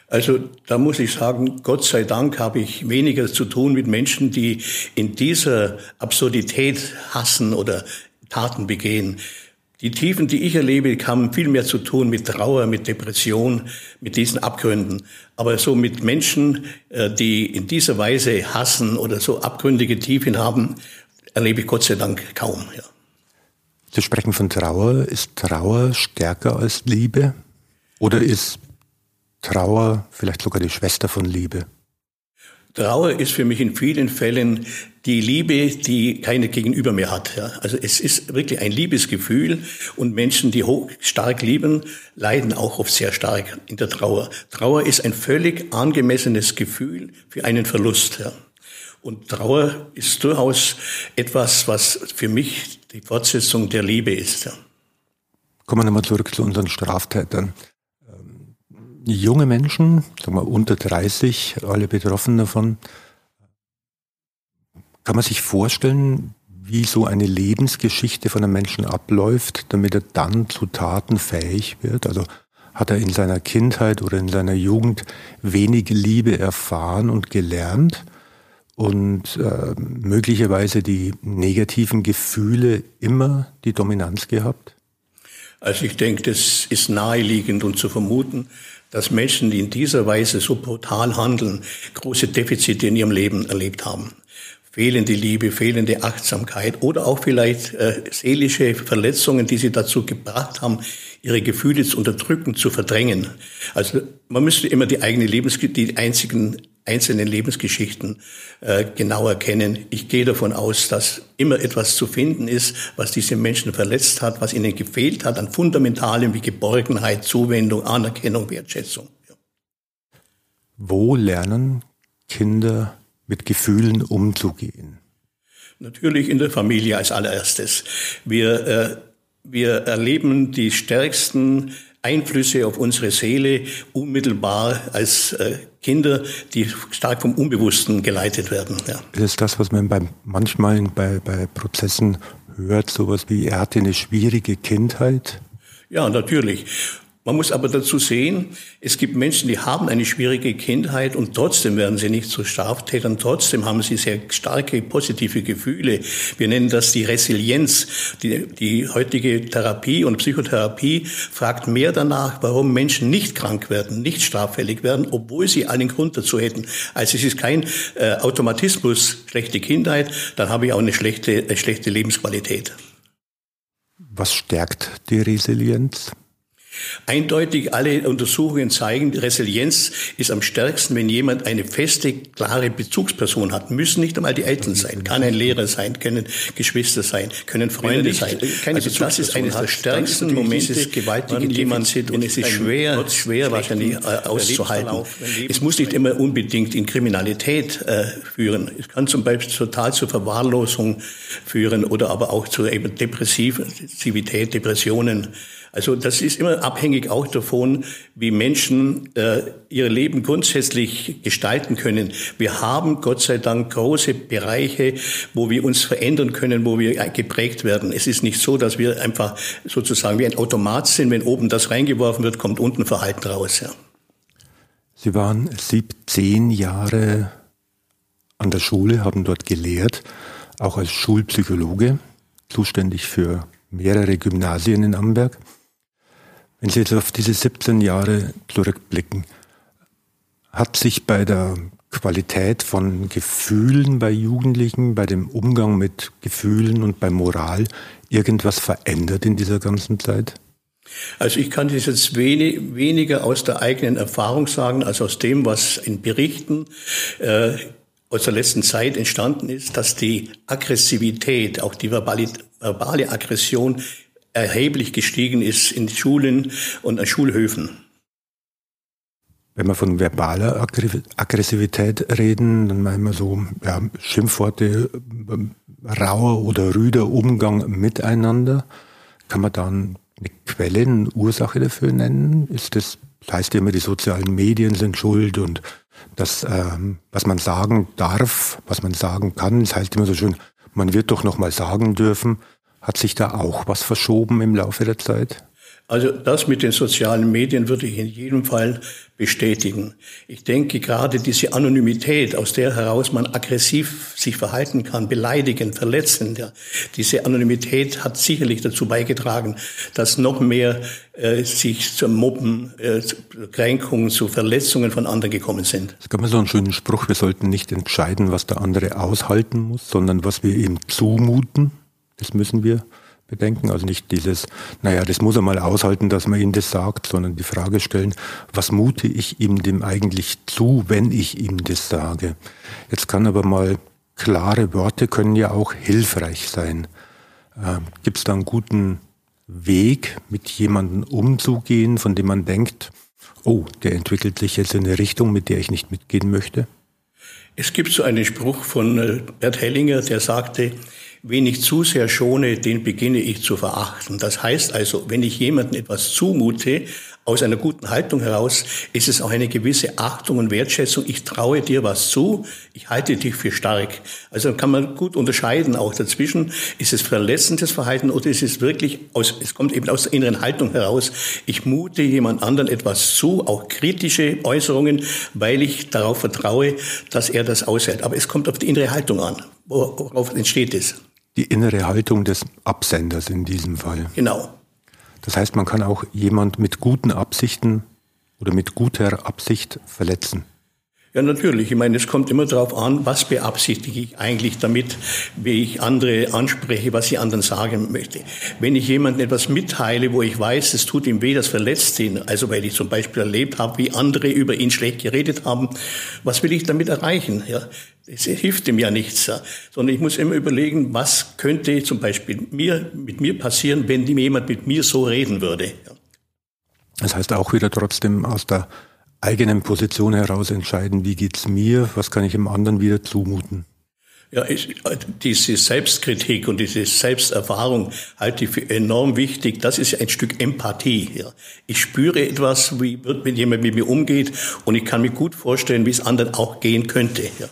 Also da muss ich sagen, Gott sei Dank habe ich weniger zu tun mit Menschen, die in dieser Absurdität hassen oder Taten begehen. Die Tiefen, die ich erlebe, haben viel mehr zu tun mit Trauer, mit Depression, mit diesen Abgründen. Aber so mit Menschen, äh, die in dieser Weise hassen oder so abgründige Tiefen haben, erlebe ich Gott sei Dank kaum. Ja. Sie sprechen von Trauer. Ist Trauer stärker als Liebe? Oder ist Trauer vielleicht sogar die Schwester von Liebe? Trauer ist für mich in vielen Fällen die Liebe, die keine Gegenüber mehr hat. Ja. Also es ist wirklich ein Liebesgefühl und Menschen, die hoch, stark lieben, leiden auch oft sehr stark in der Trauer. Trauer ist ein völlig angemessenes Gefühl für einen Verlust. Ja. Und Trauer ist durchaus etwas, was für mich die Fortsetzung der Liebe ist. Ja. Kommen wir nochmal zurück zu unseren Straftätern. Junge Menschen, sagen wir unter 30, alle betroffen davon. Kann man sich vorstellen, wie so eine Lebensgeschichte von einem Menschen abläuft, damit er dann zu Taten fähig wird? Also hat er in seiner Kindheit oder in seiner Jugend wenig Liebe erfahren und gelernt und äh, möglicherweise die negativen Gefühle immer die Dominanz gehabt? Also ich denke, das ist naheliegend und zu vermuten, dass Menschen, die in dieser Weise so brutal handeln, große Defizite in ihrem Leben erlebt haben. Fehlende Liebe, fehlende Achtsamkeit oder auch vielleicht äh, seelische Verletzungen, die sie dazu gebracht haben, ihre Gefühle zu unterdrücken, zu verdrängen. Also man müsste immer die eigene Lebens die einzigen einzelnen Lebensgeschichten äh, genauer kennen. Ich gehe davon aus, dass immer etwas zu finden ist, was diese Menschen verletzt hat, was ihnen gefehlt hat an Fundamentalem wie Geborgenheit, Zuwendung, Anerkennung, Wertschätzung. Ja. Wo lernen Kinder mit Gefühlen umzugehen? Natürlich in der Familie als allererstes. Wir, äh, wir erleben die stärksten Einflüsse auf unsere Seele unmittelbar als äh, Kinder, die stark vom Unbewussten geleitet werden. Ja. Das ist das, was man beim, manchmal bei, bei Prozessen hört, sowas wie, er hatte eine schwierige Kindheit. Ja, natürlich. Man muss aber dazu sehen, es gibt Menschen, die haben eine schwierige Kindheit und trotzdem werden sie nicht zu Straftätern, trotzdem haben sie sehr starke positive Gefühle. Wir nennen das die Resilienz. Die, die heutige Therapie und Psychotherapie fragt mehr danach, warum Menschen nicht krank werden, nicht straffällig werden, obwohl sie einen Grund dazu hätten. Also es ist kein äh, Automatismus, schlechte Kindheit, dann habe ich auch eine schlechte, eine schlechte Lebensqualität. Was stärkt die Resilienz? Eindeutig alle Untersuchungen zeigen, Resilienz ist am stärksten, wenn jemand eine feste, klare Bezugsperson hat. Müssen nicht einmal die Eltern sein, kann ein Lehrer sein, können Geschwister sein, können Freunde nicht, sein. also das ist eines der stärksten Momente, gewaltige jemand sitzt und es ist schwer, schwer wahrscheinlich äh, auszuhalten. Es muss nicht immer unbedingt in Kriminalität äh, führen. Es kann zum Beispiel total zur Verwahrlosung führen oder aber auch eben Depressivität, Depressionen. Also das ist immer abhängig auch davon, wie Menschen äh, ihr Leben grundsätzlich gestalten können. Wir haben Gott sei Dank große Bereiche, wo wir uns verändern können, wo wir geprägt werden. Es ist nicht so, dass wir einfach sozusagen wie ein Automat sind. Wenn oben das reingeworfen wird, kommt unten Verhalten raus. Ja. Sie waren 17 Jahre an der Schule, haben dort gelehrt, auch als Schulpsychologe, zuständig für mehrere Gymnasien in Amberg. Wenn Sie jetzt auf diese 17 Jahre zurückblicken, hat sich bei der Qualität von Gefühlen bei Jugendlichen, bei dem Umgang mit Gefühlen und bei Moral irgendwas verändert in dieser ganzen Zeit? Also ich kann das jetzt wenig, weniger aus der eigenen Erfahrung sagen, als aus dem, was in Berichten äh, aus der letzten Zeit entstanden ist, dass die Aggressivität, auch die verbale, verbale Aggression erheblich gestiegen ist in Schulen und an Schulhöfen. Wenn wir von verbaler Aggressivität reden, dann meinen wir so ja, Schimpfworte, rauer oder rüder Umgang miteinander. Kann man dann eine Quelle, eine Ursache dafür nennen? Ist das, das heißt immer, die sozialen Medien sind schuld und das, ähm, was man sagen darf, was man sagen kann, das heißt immer so schön, man wird doch noch mal sagen dürfen. Hat sich da auch was verschoben im Laufe der Zeit? Also das mit den sozialen Medien würde ich in jedem Fall bestätigen. Ich denke gerade diese Anonymität, aus der heraus man aggressiv sich verhalten kann, beleidigend, verletzend, ja, diese Anonymität hat sicherlich dazu beigetragen, dass noch mehr äh, sich zum Mobben, äh, zu Kränkungen, zu Verletzungen von anderen gekommen sind. Es gab mal so einen schönen Spruch, wir sollten nicht entscheiden, was der andere aushalten muss, sondern was wir ihm zumuten. Das müssen wir bedenken. Also nicht dieses, naja, das muss er mal aushalten, dass man ihm das sagt, sondern die Frage stellen, was mute ich ihm dem eigentlich zu, wenn ich ihm das sage? Jetzt kann aber mal klare Worte können ja auch hilfreich sein. Äh, Gibt es da einen guten Weg, mit jemandem umzugehen, von dem man denkt, oh, der entwickelt sich jetzt in eine Richtung, mit der ich nicht mitgehen möchte? Es gibt so einen Spruch von äh, Bert Hellinger, der sagte, Wen ich zu sehr schone, den beginne ich zu verachten. Das heißt also, wenn ich jemandem etwas zumute, aus einer guten Haltung heraus, ist es auch eine gewisse Achtung und Wertschätzung. Ich traue dir was zu, ich halte dich für stark. Also kann man gut unterscheiden auch dazwischen. Ist es verletzendes Verhalten oder ist es wirklich aus, es kommt eben aus der inneren Haltung heraus. Ich mute jemand anderen etwas zu, auch kritische Äußerungen, weil ich darauf vertraue, dass er das aushält. Aber es kommt auf die innere Haltung an. Worauf entsteht es? Die innere Haltung des Absenders in diesem Fall. Genau. Das heißt, man kann auch jemand mit guten Absichten oder mit guter Absicht verletzen. Ja, natürlich. Ich meine, es kommt immer darauf an, was beabsichtige ich eigentlich damit, wie ich andere anspreche, was ich anderen sagen möchte. Wenn ich jemandem etwas mitteile, wo ich weiß, es tut ihm weh, das verletzt ihn, also weil ich zum Beispiel erlebt habe, wie andere über ihn schlecht geredet haben, was will ich damit erreichen? Ja, es hilft ihm ja nichts, sondern ich muss immer überlegen, was könnte zum Beispiel mir, mit mir passieren, wenn jemand mit mir so reden würde. Das heißt auch wieder trotzdem aus der eigenen Position heraus entscheiden, wie geht's mir, was kann ich dem anderen wieder zumuten. Ja, ich, diese Selbstkritik und diese Selbsterfahrung halte ich für enorm wichtig. Das ist ein Stück Empathie. Ja. Ich spüre etwas, wie wird, wenn jemand mit mir umgeht, und ich kann mir gut vorstellen, wie es anderen auch gehen könnte. Ja.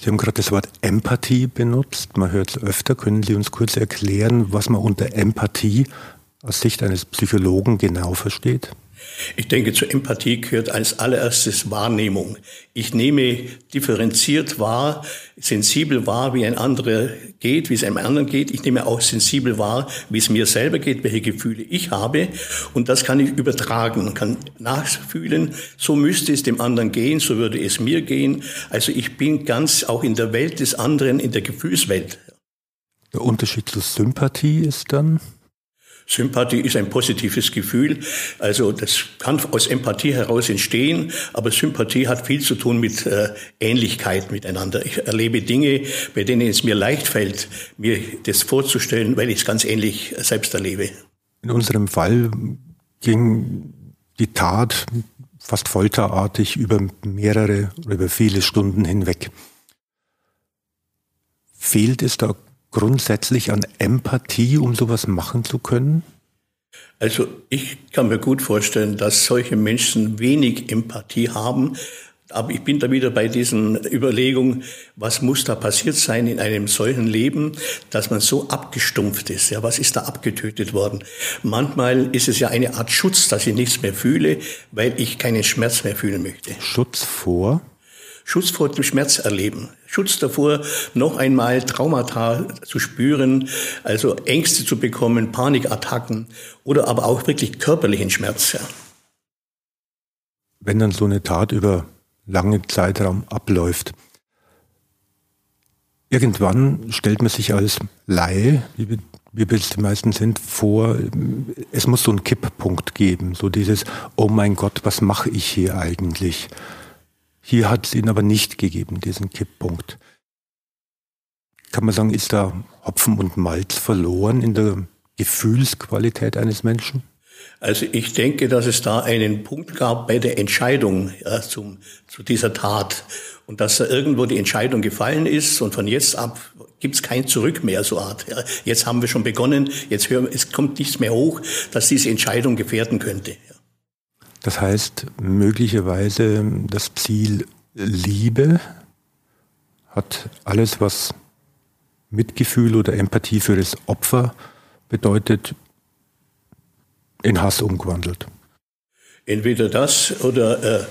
Sie haben gerade das Wort Empathie benutzt. Man hört es öfter. Können Sie uns kurz erklären, was man unter Empathie aus Sicht eines Psychologen genau versteht? Ich denke, zur Empathie gehört als allererstes Wahrnehmung. Ich nehme differenziert wahr, sensibel wahr, wie ein anderer geht, wie es einem anderen geht. Ich nehme auch sensibel wahr, wie es mir selber geht, welche Gefühle ich habe. Und das kann ich übertragen kann nachfühlen. So müsste es dem anderen gehen, so würde es mir gehen. Also ich bin ganz auch in der Welt des anderen, in der Gefühlswelt. Der Unterschied zur Sympathie ist dann? Sympathie ist ein positives Gefühl. Also das kann aus Empathie heraus entstehen, aber Sympathie hat viel zu tun mit äh, Ähnlichkeit miteinander. Ich erlebe Dinge, bei denen es mir leicht fällt, mir das vorzustellen, weil ich es ganz ähnlich selbst erlebe. In unserem Fall ging die Tat fast folterartig über mehrere, über viele Stunden hinweg. Fehlt es da grundsätzlich an Empathie, um sowas machen zu können? Also ich kann mir gut vorstellen, dass solche Menschen wenig Empathie haben. Aber ich bin da wieder bei diesen Überlegungen, was muss da passiert sein in einem solchen Leben, dass man so abgestumpft ist? Ja, was ist da abgetötet worden? Manchmal ist es ja eine Art Schutz, dass ich nichts mehr fühle, weil ich keinen Schmerz mehr fühlen möchte. Schutz vor? Schutz vor dem Schmerz erleben, Schutz davor, noch einmal Traumata zu spüren, also Ängste zu bekommen, Panikattacken oder aber auch wirklich körperlichen Schmerz. Wenn dann so eine Tat über lange Zeitraum abläuft, irgendwann stellt man sich als Laie, wie wir es die meisten sind, vor, es muss so einen Kipppunkt geben, so dieses, oh mein Gott, was mache ich hier eigentlich? Hier hat es ihn aber nicht gegeben, diesen Kipppunkt. Kann man sagen, ist da Hopfen und Malz verloren in der Gefühlsqualität eines Menschen? Also ich denke, dass es da einen Punkt gab bei der Entscheidung ja, zum, zu dieser Tat und dass da irgendwo die Entscheidung gefallen ist und von jetzt ab gibt es kein Zurück mehr so Art. Ja. Jetzt haben wir schon begonnen, jetzt hören, es kommt nichts mehr hoch, dass diese Entscheidung gefährden könnte. Das heißt, möglicherweise das Ziel Liebe hat alles, was Mitgefühl oder Empathie für das Opfer bedeutet, in Hass umgewandelt. Entweder das oder äh,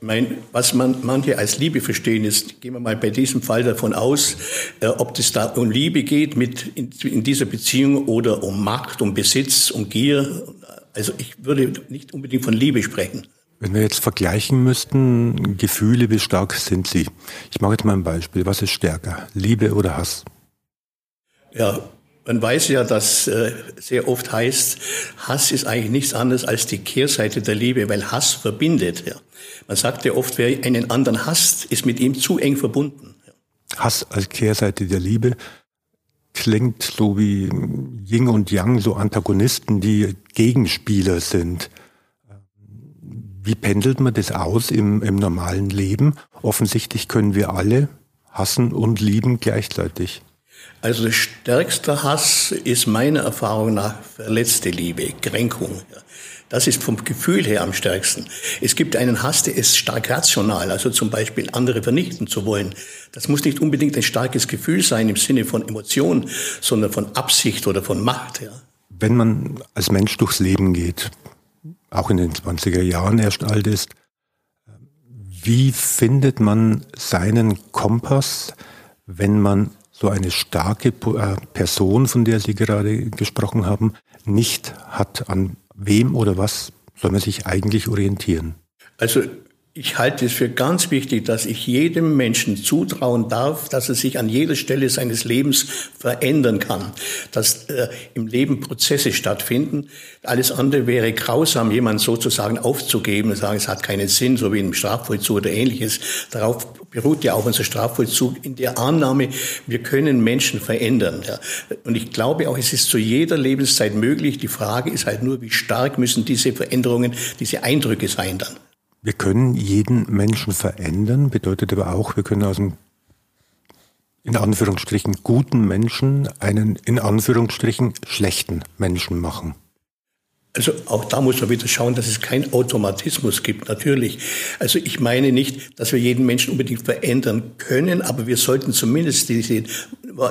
mein, was man manche als Liebe verstehen, ist, gehen wir mal bei diesem Fall davon aus, äh, ob es da um Liebe geht mit in, in, dieser Beziehung oder um Macht, um Besitz, um Gier, also ich würde nicht unbedingt von Liebe sprechen. Wenn wir jetzt vergleichen müssten, Gefühle, wie stark sind sie? Ich mache jetzt mal ein Beispiel. Was ist stärker, Liebe oder Hass? Ja, man weiß ja, dass äh, sehr oft heißt, Hass ist eigentlich nichts anderes als die Kehrseite der Liebe, weil Hass verbindet. Ja. Man sagt ja oft, wer einen anderen hasst, ist mit ihm zu eng verbunden. Ja. Hass als Kehrseite der Liebe klingt so wie Ying und Yang, so Antagonisten, die Gegenspieler sind. Wie pendelt man das aus im, im normalen Leben? Offensichtlich können wir alle hassen und lieben gleichzeitig? Also der stärkste Hass ist meiner Erfahrung nach verletzte Liebe, Kränkung. Das ist vom Gefühl her am stärksten. Es gibt einen Hass, der ist stark rational, also zum Beispiel andere vernichten zu wollen. Das muss nicht unbedingt ein starkes Gefühl sein im Sinne von Emotion, sondern von Absicht oder von Macht. Ja. Wenn man als Mensch durchs Leben geht, auch in den 20er Jahren erst alt ist, wie findet man seinen Kompass, wenn man so eine starke äh, Person, von der Sie gerade gesprochen haben, nicht hat? An wem oder was soll man sich eigentlich orientieren? Also ich halte es für ganz wichtig, dass ich jedem Menschen zutrauen darf, dass er sich an jeder Stelle seines Lebens verändern kann, dass äh, im Leben Prozesse stattfinden. Alles andere wäre grausam, jemand sozusagen aufzugeben und sagen, es hat keinen Sinn, so wie im Strafvollzug oder ähnliches. Darauf beruht ja auch unser Strafvollzug in der Annahme, wir können Menschen verändern. Ja. Und ich glaube auch, es ist zu jeder Lebenszeit möglich. Die Frage ist halt nur, wie stark müssen diese Veränderungen, diese Eindrücke sein dann. Wir können jeden Menschen verändern, bedeutet aber auch, wir können aus einem in Anführungsstrichen guten Menschen einen in Anführungsstrichen schlechten Menschen machen. Also auch da muss man wieder schauen, dass es keinen Automatismus gibt, natürlich. Also ich meine nicht, dass wir jeden Menschen unbedingt verändern können, aber wir sollten zumindest diese,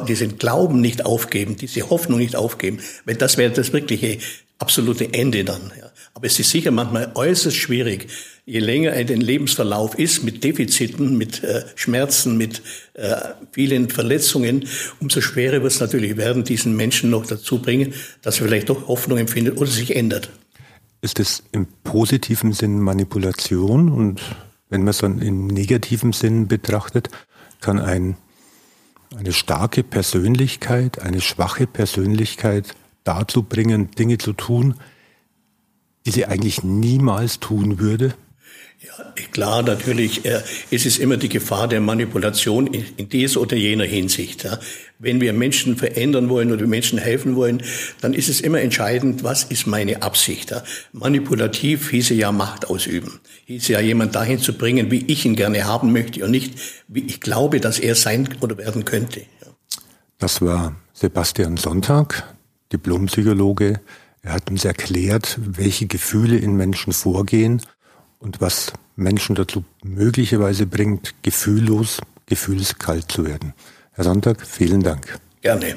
diesen Glauben nicht aufgeben, diese Hoffnung nicht aufgeben, weil das wäre das wirkliche absolute Ende dann. Ja. Aber es ist sicher manchmal äußerst schwierig, je länger ein Lebensverlauf ist mit Defiziten, mit äh, Schmerzen, mit äh, vielen Verletzungen, umso schwerer wird es natürlich werden, diesen Menschen noch dazu bringen, dass er vielleicht doch Hoffnung empfindet oder sich ändert. Ist es im positiven Sinn Manipulation und wenn man es dann im negativen Sinn betrachtet, kann ein, eine starke Persönlichkeit, eine schwache Persönlichkeit dazu bringen, Dinge zu tun, die sie eigentlich niemals tun würde? Ja, klar, natürlich äh, ist es immer die Gefahr der Manipulation in, in dieser oder jener Hinsicht. Ja. Wenn wir Menschen verändern wollen oder Menschen helfen wollen, dann ist es immer entscheidend, was ist meine Absicht. Ja. Manipulativ hieße ja Macht ausüben, hieße ja jemand dahin zu bringen, wie ich ihn gerne haben möchte und nicht, wie ich glaube, dass er sein oder werden könnte. Ja. Das war Sebastian Sonntag, Diplompsychologe. Er hat uns erklärt, welche Gefühle in Menschen vorgehen und was Menschen dazu möglicherweise bringt, gefühllos, gefühlskalt zu werden. Herr Sonntag, vielen Dank. Gerne.